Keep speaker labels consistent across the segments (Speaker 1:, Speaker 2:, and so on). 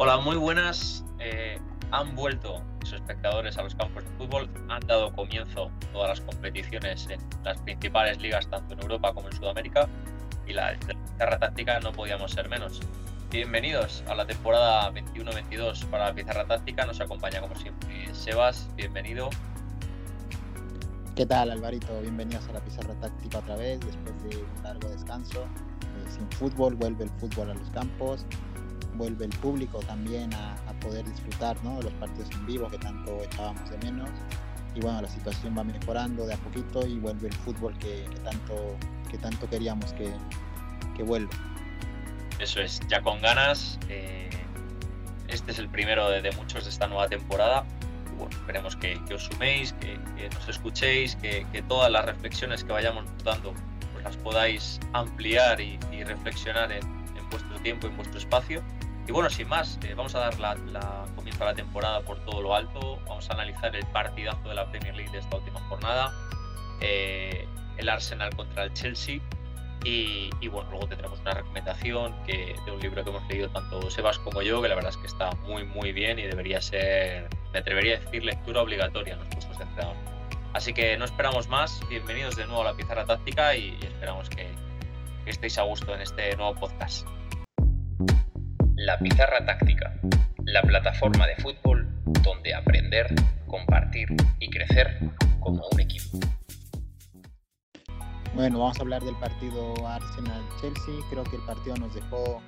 Speaker 1: Hola, muy buenas. Eh, han vuelto los espectadores a los campos de fútbol, han dado comienzo todas las competiciones en las principales ligas, tanto en Europa como en Sudamérica, y la pizarra táctica no podíamos ser menos. Bienvenidos a la temporada 21-22 para la pizarra táctica. Nos acompaña como siempre Sebas, bienvenido.
Speaker 2: ¿Qué tal, Alvarito? Bienvenidos a la pizarra táctica otra vez, después de un largo descanso. Eh, sin fútbol, vuelve el fútbol a los campos vuelve el público también a, poder disfrutar ¿no? los partidos en vivo que tanto echábamos de menos. Y bueno, la situación va mejorando de a poquito y vuelve el fútbol que, tanto, que tanto queríamos que, que, vuelva.
Speaker 1: Eso es, ya con ganas. Eh, este es el primero de, muchos de esta nueva temporada. bueno, esperemos que, os suméis, que, nos escuchéis, que, todas las reflexiones que vayamos dando pues las podáis ampliar y, reflexionar en, en vuestro tiempo, en vuestro espacio y bueno, sin más, eh, vamos a dar la, comienzo a la temporada por todo lo alto. Vamos a analizar el partidazo de la Premier League de esta última jornada, eh, el Arsenal contra el Chelsea. Y, bueno, luego tendremos una recomendación que, de un libro que hemos leído tanto Sebas como yo, que la verdad es que está muy, muy bien y debería ser, me atrevería a decir, lectura obligatoria en los cursos de entrenador. Así que no esperamos más. Bienvenidos de nuevo a la pizarra táctica y, esperamos que estéis a gusto en este nuevo podcast.
Speaker 3: La Pizarra Táctica, la plataforma de fútbol donde aprender, compartir y crecer como un equipo.
Speaker 2: Bueno, vamos a hablar del partido Arsenal-Chelsea. Creo que el partido nos dejó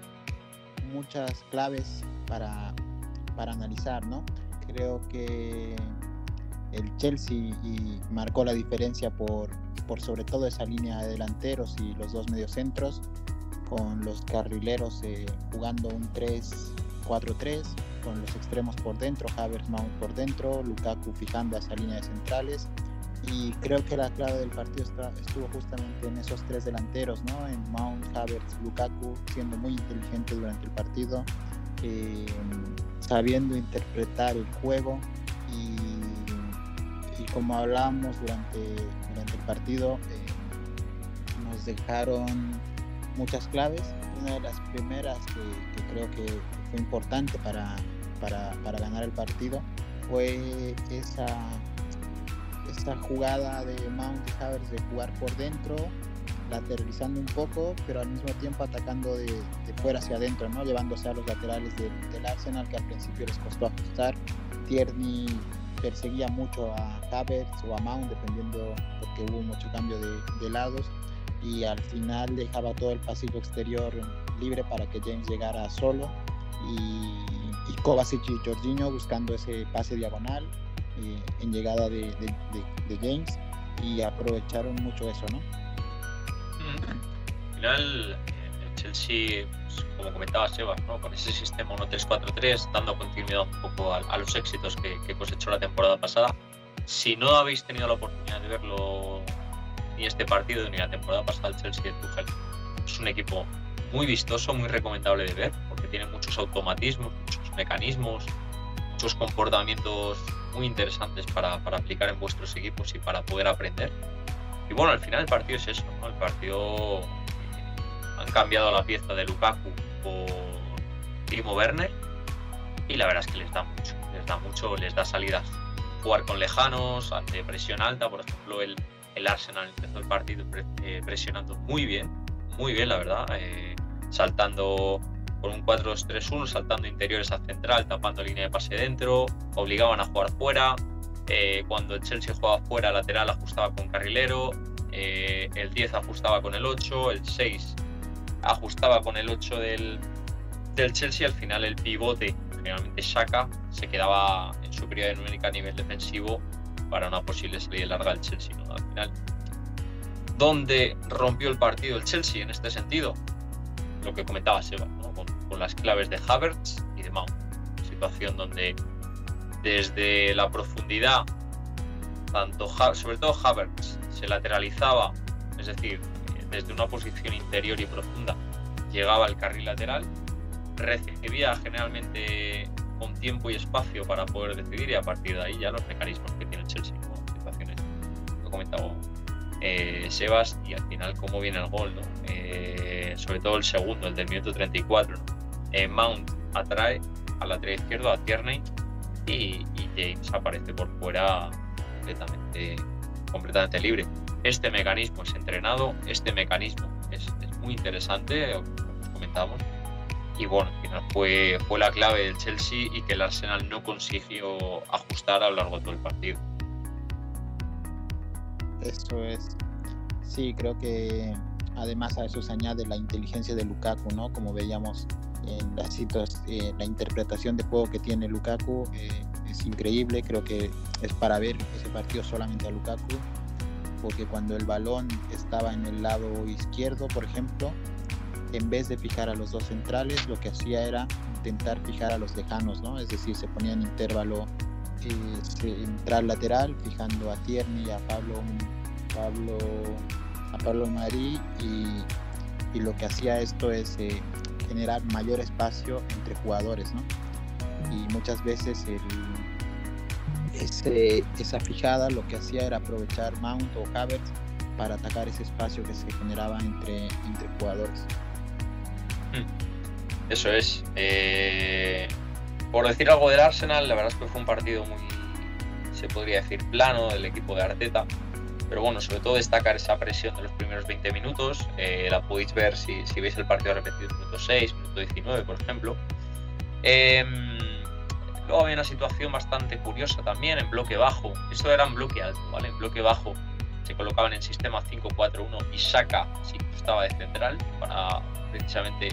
Speaker 2: muchas claves para, para analizar, ¿no? Creo que el Chelsea marcó la diferencia por, por sobre todo esa línea de delanteros y los dos mediocentros con los carrileros eh, jugando un 3-4-3, con los extremos por dentro, Havertz Mount por dentro, Lukaku fijando esa línea de centrales. Y creo que la clave del partido estuvo justamente en esos tres delanteros, ¿no? en Mount, Havertz, Lukaku, siendo muy inteligente durante el partido, eh, sabiendo interpretar el juego y, como hablábamos durante, durante el partido, eh, nos dejaron muchas claves. Una de las primeras que, creo que fue importante para, para, para, ganar el partido fue esa, esa jugada de Mount y Havers de jugar por dentro, lateralizando un poco, pero al mismo tiempo atacando de, de fuera hacia adentro, ¿no? llevándose a los laterales del Arsenal que al principio les costó ajustar. Tierney perseguía mucho a Havertz o a Mount, dependiendo porque hubo mucho cambio de, de lados y al final dejaba todo el pasillo exterior libre para que James llegara solo y, y Kovacic y Jorginho buscando ese pase diagonal eh, en llegada de, James y aprovecharon mucho eso, ¿no?
Speaker 1: Al final, el Chelsea, pues, como comentaba Sebas, ¿no? con ese sistema 1-3-4-3, dando continuidad un poco a, los éxitos que, que cosechó la temporada pasada. Si no habéis tenido la oportunidad de verlo ni este partido ni la temporada pasada el Chelsea de Tuchel. Es un equipo muy vistoso, muy recomendable de ver, porque tiene muchos automatismos, muchos mecanismos, muchos comportamientos muy interesantes para, para aplicar en vuestros equipos y para poder aprender. Y bueno, al final el partido es eso, ¿no? El partido han cambiado la pieza de Lukaku por Timo Werner y la verdad es que les da mucho, les da mucho, les da salidas. Jugar con lejanos, ante presión alta, por ejemplo, el, el Arsenal empezó el partido eh, presionando muy bien, muy bien la verdad, eh, saltando con un 4-2-3-1, saltando interiores a central, tapando línea de pase dentro, obligaban a jugar fuera, eh, cuando el Chelsea jugaba fuera, lateral ajustaba con carrilero, el 10 ajustaba con el 8, el 6 ajustaba con el 8 del, del Chelsea, al final el pivote, generalmente Shaka, se quedaba en superioridad numérica a nivel defensivo para una posible salida larga del Chelsea. ¿no? Al final, ¿dónde rompió el partido el Chelsea en este sentido? Lo que comentaba Seba, con, las claves de Havertz y de Mount. Situación donde desde la profundidad, tanto sobre todo Havertz, se lateralizaba, es decir, desde una posición interior y profunda, llegaba al carril lateral, recibía generalmente con tiempo y espacio para poder decidir y a partir de ahí ya los mecanismos que tiene el Chelsea, como situaciones comentado eh, Sebas y al final cómo viene el gol, ¿no? Eh, sobre todo el segundo, el del minuto 34. Eh, Mount atrae, al lateral izquierdo, a Tierney, y, James aparece por fuera completamente, completamente libre. Este mecanismo es entrenado, este mecanismo es, muy interesante, como comentamos, y bueno, fue, fue la clave del Chelsea y que el Arsenal no consiguió ajustar a lo largo de todo el partido.
Speaker 2: Eso es. Sí, creo que además a eso se añade la inteligencia de Lukaku, ¿no? Como veíamos en las eh, la interpretación de juego que tiene Lukaku eh, es increíble. Creo que es para ver ese partido solamente a Lukaku, porque cuando el balón estaba en el lado izquierdo, por ejemplo, en vez de fijar a los dos centrales, lo que hacía era intentar fijar a los lejanos, ¿no? Es decir, se ponía en intervalo eh, central lateral, fijando a Tierney y a Pablo, Pablo, a Pablo Marí y, lo que hacía esto es eh, generar mayor espacio entre jugadores, ¿no? Y muchas veces esa fijada lo que hacía era aprovechar Mount o Havertz para atacar ese espacio que se generaba entre jugadores.
Speaker 1: Eso es. Eh, por decir algo del Arsenal, la verdad es que fue un partido muy, se podría decir, plano del equipo de Arteta. Pero bueno, sobre todo destacar esa presión de los primeros 20 minutos. Eh, la podéis ver si, veis el partido repetido minuto 6, minuto 19, por ejemplo. Em, luego había una situación bastante curiosa también en bloque bajo. Esto era en bloque alto, ¿vale? En bloque bajo se colocaban en sistema 5-4-1 y Saka sí estaba de central para precisamente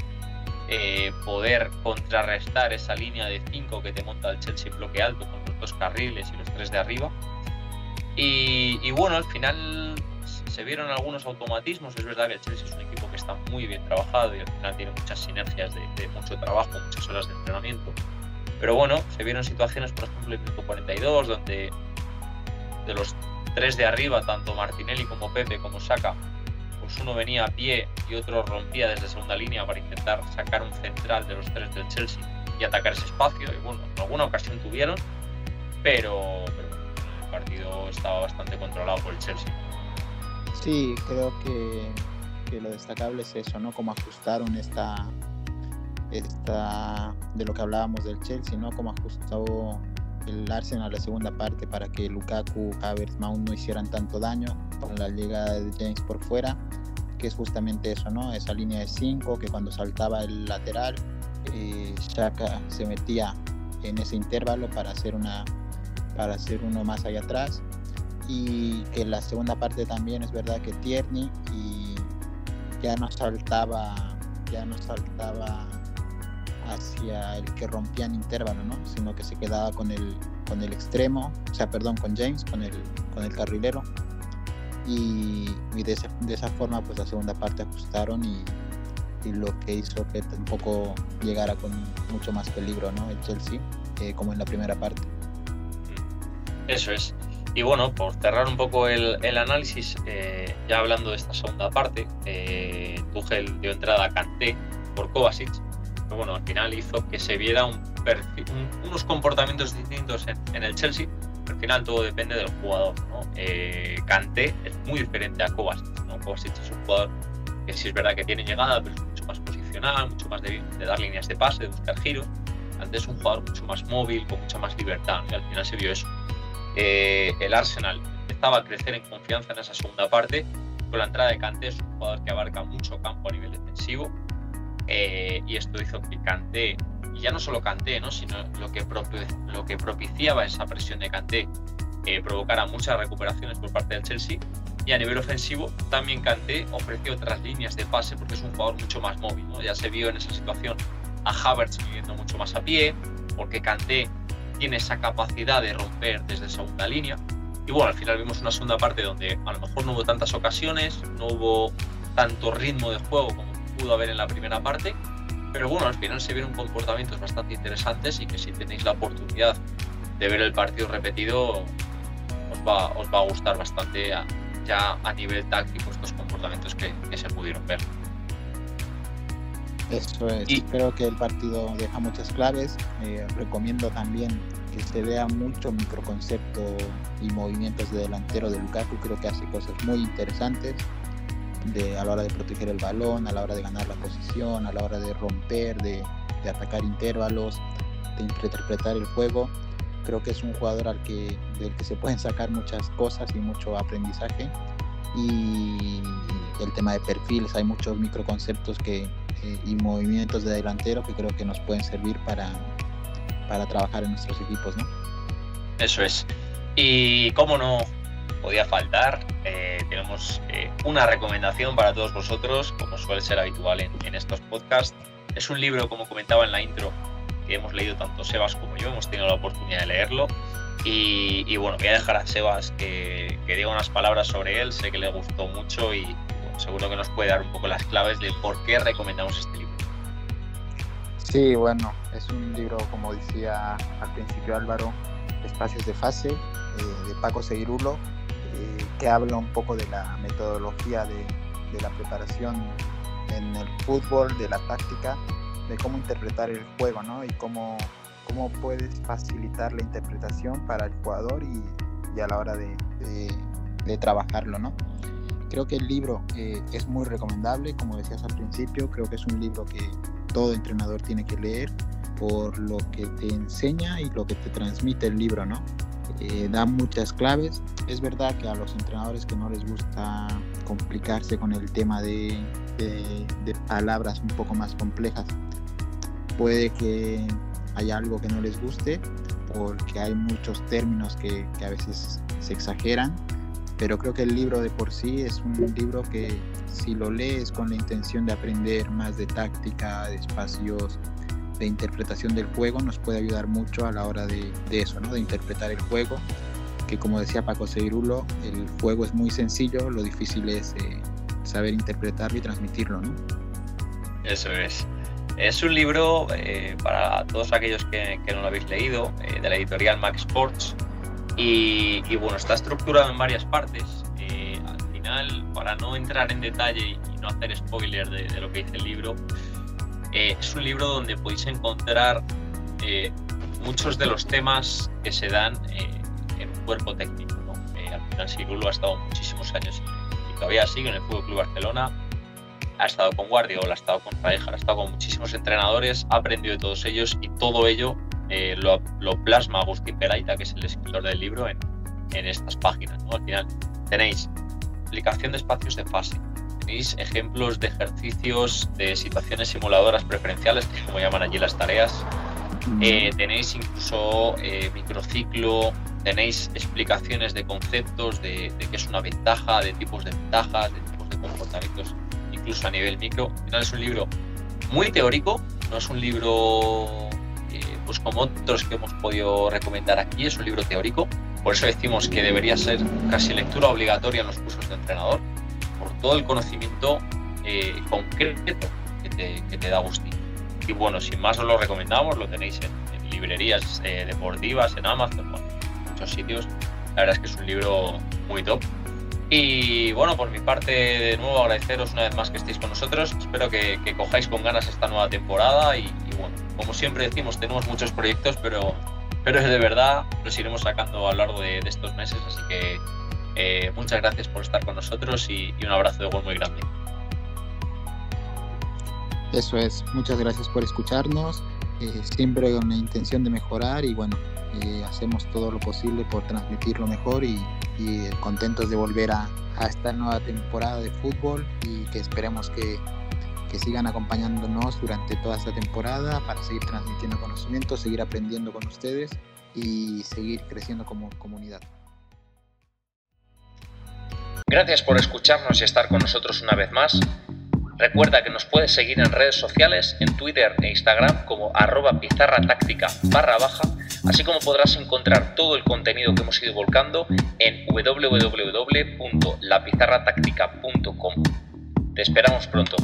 Speaker 1: eh, poder contrarrestar esa línea de 5 que te monta el Chelsea bloque alto con los dos carriles y los tres de arriba. Y, bueno, al final se vieron algunos automatismos. Es verdad que el Chelsea es un equipo que está muy bien trabajado y al final tiene muchas sinergias de, mucho trabajo, muchas horas de entrenamiento. Pero bueno, se vieron situaciones, por ejemplo, en el minuto 42, donde de los tres de arriba, tanto Martinelli como Pepe como Saka, pues uno venía a pie y otro rompía desde segunda línea para intentar sacar un central de los tres del Chelsea y atacar ese espacio. Y bueno, en alguna ocasión tuvieron, pero, el partido estaba bastante controlado por el Chelsea.
Speaker 2: Sí, creo que, que lo destacable es eso, ¿no? Cómo ajustaron esta, esta de lo que hablábamos del Chelsea, ¿no? Cómo ajustó el Arsenal la segunda parte para que Lukaku, Havertz, Mount no hicieran tanto daño con la llegada de James por fuera, que es justamente eso, ¿no? Esa línea de 5 que cuando saltaba el lateral, eh, Shaka se metía en ese intervalo para hacer una para hacer uno más allá atrás y que la segunda parte también es verdad que Tierney y ya no saltaba ya no saltaba hacia el que rompía en intervalo, ¿no? sino que se quedaba con el, con el extremo, o sea, perdón, con James, con el, con el carrilero. Y, de, esa, de, esa, forma, pues la segunda parte ajustaron y, y, lo que hizo que tampoco llegara con mucho más peligro ¿no? el Chelsea, eh, como en la primera parte.
Speaker 1: Eso es. Y bueno, por cerrar un poco el, el análisis, eh, ya hablando de esta segunda parte, eh, Tuchel dio entrada a Kanté por Kovacic bueno, al final hizo que se viera un unos comportamientos distintos en, el Chelsea. Al final todo depende del jugador. ¿no? Eh, Kanté es muy diferente a Kovacic. ¿no? Es un jugador que sí es verdad que tiene llegada, pero es mucho más posicional, mucho más de, dar líneas de pase, de buscar giros. Antes es un jugador mucho más móvil, con mucha más libertad. Y al final se vio eso. Eh, el Arsenal empezaba a crecer en confianza en esa segunda parte. Con la entrada de Kanté es un jugador que abarca mucho campo a nivel defensivo eh, y esto hizo que Kanté, y ya no solo Kanté, ¿no? sino lo que, lo que propiciaba esa presión de Kanté, eh, provocara muchas recuperaciones por parte del Chelsea. Y a nivel ofensivo, también Kanté ofreció otras líneas de pase porque es un jugador mucho más móvil. Ya se vio en esa situación a Havertz viviendo mucho más a pie, porque Kanté tiene esa capacidad de romper desde segunda línea. Y bueno, al final vimos una segunda parte donde a lo mejor no hubo tantas ocasiones, no hubo tanto ritmo de juego como pudo haber en la primera parte. Pero bueno, al final se vieron comportamientos bastante interesantes y que si tenéis la oportunidad de ver el partido repetido, os va, os va a gustar bastante ya a nivel táctico estos comportamientos que, se pudieron ver.
Speaker 2: Eso es. Y, Creo que el partido deja muchas claves. Eh, recomiendo también que se vea mucho microconcepto y movimientos de delantero de Lukaku. Creo que hace cosas muy interesantes a la hora de proteger el balón, a la hora de ganar la posición, a la hora de romper, de, atacar intervalos. interpretar el juego. Creo que es un jugador al que, del que se pueden sacar muchas cosas y mucho aprendizaje. Y el tema de perfiles, hay muchos microconceptos que, eh, y movimientos de delantero que creo que nos pueden servir para, para trabajar en nuestros equipos. ¿no?
Speaker 1: Eso es. Y cómo no podía faltar, eh, tenemos eh, una recomendación para todos vosotros, como suele ser habitual en, estos podcasts. Es un libro, como comentaba en la intro, que hemos leído tanto Sebas como yo, hemos tenido la oportunidad de leerlo. Y, bueno, voy a dejar a Sebas que, diga unas palabras sobre él, sé que le gustó mucho y seguro que nos puede dar un poco las claves de por qué recomendamos este libro.
Speaker 2: Sí, bueno, es un libro, como decía al principio Álvaro, Espacios de Fase, eh, de Paco Seguirulo, que habla un poco de la metodología de, la preparación en el fútbol, de la táctica, de cómo interpretar el juego, ¿no? Y cómo, cómo puedes facilitar la interpretación para el jugador y, a la hora de, de, de, trabajarlo, ¿no? Creo que el libro eh, es muy recomendable, como decías al principio, creo que es un libro que todo entrenador tiene que leer por lo que te enseña y lo que te transmite el libro, ¿no? Eh, da muchas claves. Es verdad que a los entrenadores que no les gusta complicarse con el tema de, de, de palabras un poco más complejas, puede que haya algo que no les guste porque hay muchos términos que, que a veces se exageran, pero creo que el libro de por sí es un libro que si lo lees con la intención de aprender más de táctica, de espacios, de interpretación del juego, nos puede ayudar mucho a la hora de, de eso, ¿no? de interpretar el juego, que como decía Paco Seirulo, el juego es muy sencillo, lo difícil es eh, saber interpretarlo y transmitirlo. ¿no?
Speaker 1: Eso es. Es un libro eh, para todos aquellos que, que, no lo habéis leído, eh, de la editorial Max Sports, y, y, bueno, está estructurado en varias partes. Eh, al final, para no entrar en detalle y, no hacer spoiler de, de, lo que dice el libro, eh, es un libro donde podéis encontrar eh, muchos de los temas que se dan en un cuerpo técnico. ¿no? al final, Sirulo ha estado muchísimos años y todavía sigue en el Fútbol Club Barcelona. Ha estado con Guardiola, ha estado con Rijkaard, ha estado con muchísimos entrenadores, ha aprendido de todos ellos y todo ello eh, lo, plasma Agustín Peraita, que es el escritor del libro, en, estas páginas. Al final tenéis aplicación de espacios de fase, tenéis ejemplos de ejercicios de situaciones simuladoras preferenciales, que es como llaman allí las tareas, eh, tenéis incluso eh, microciclo, tenéis explicaciones de conceptos de, de qué es una ventaja, de tipos de ventajas, de tipos de comportamientos, incluso a nivel micro. Al final es un libro muy teórico, no es un libro pues como otros que hemos podido recomendar aquí, es un libro teórico. Por eso decimos que debería ser casi lectura obligatoria en los cursos de entrenador, todo el conocimiento eh, concreto que te, que te, da Agustín. Y bueno, sin más os lo recomendamos, lo tenéis en, en librerías eh, deportivas, en Amazon, bueno, en muchos sitios. La verdad es que es un libro muy top. Y bueno, por mi parte, de nuevo agradeceros una vez más que estéis con nosotros. Espero que, que cojáis con ganas esta nueva temporada y, y bueno, como siempre decimos, tenemos muchos proyectos, pero, pero de verdad los iremos sacando a lo largo de, de estos meses. Así que eh, muchas gracias por estar con nosotros y, un abrazo de gol muy grande.
Speaker 2: Eso es, muchas gracias por escucharnos, eh, siempre con la intención de mejorar y bueno, eh, hacemos todo lo posible por transmitirlo mejor y, contentos de volver a, esta nueva temporada de fútbol y que esperemos que que sigan acompañándonos durante toda esta temporada para seguir transmitiendo conocimientos, seguir aprendiendo con ustedes y seguir creciendo como comunidad.
Speaker 3: Gracias por escucharnos y estar con nosotros una vez más. Recuerda que nos puedes seguir en redes sociales, en Twitter e Instagram como arroba pizarra táctica barra baja, así como podrás encontrar todo el contenido que hemos ido volcando en www.lapizarratáctica.com. Te esperamos pronto.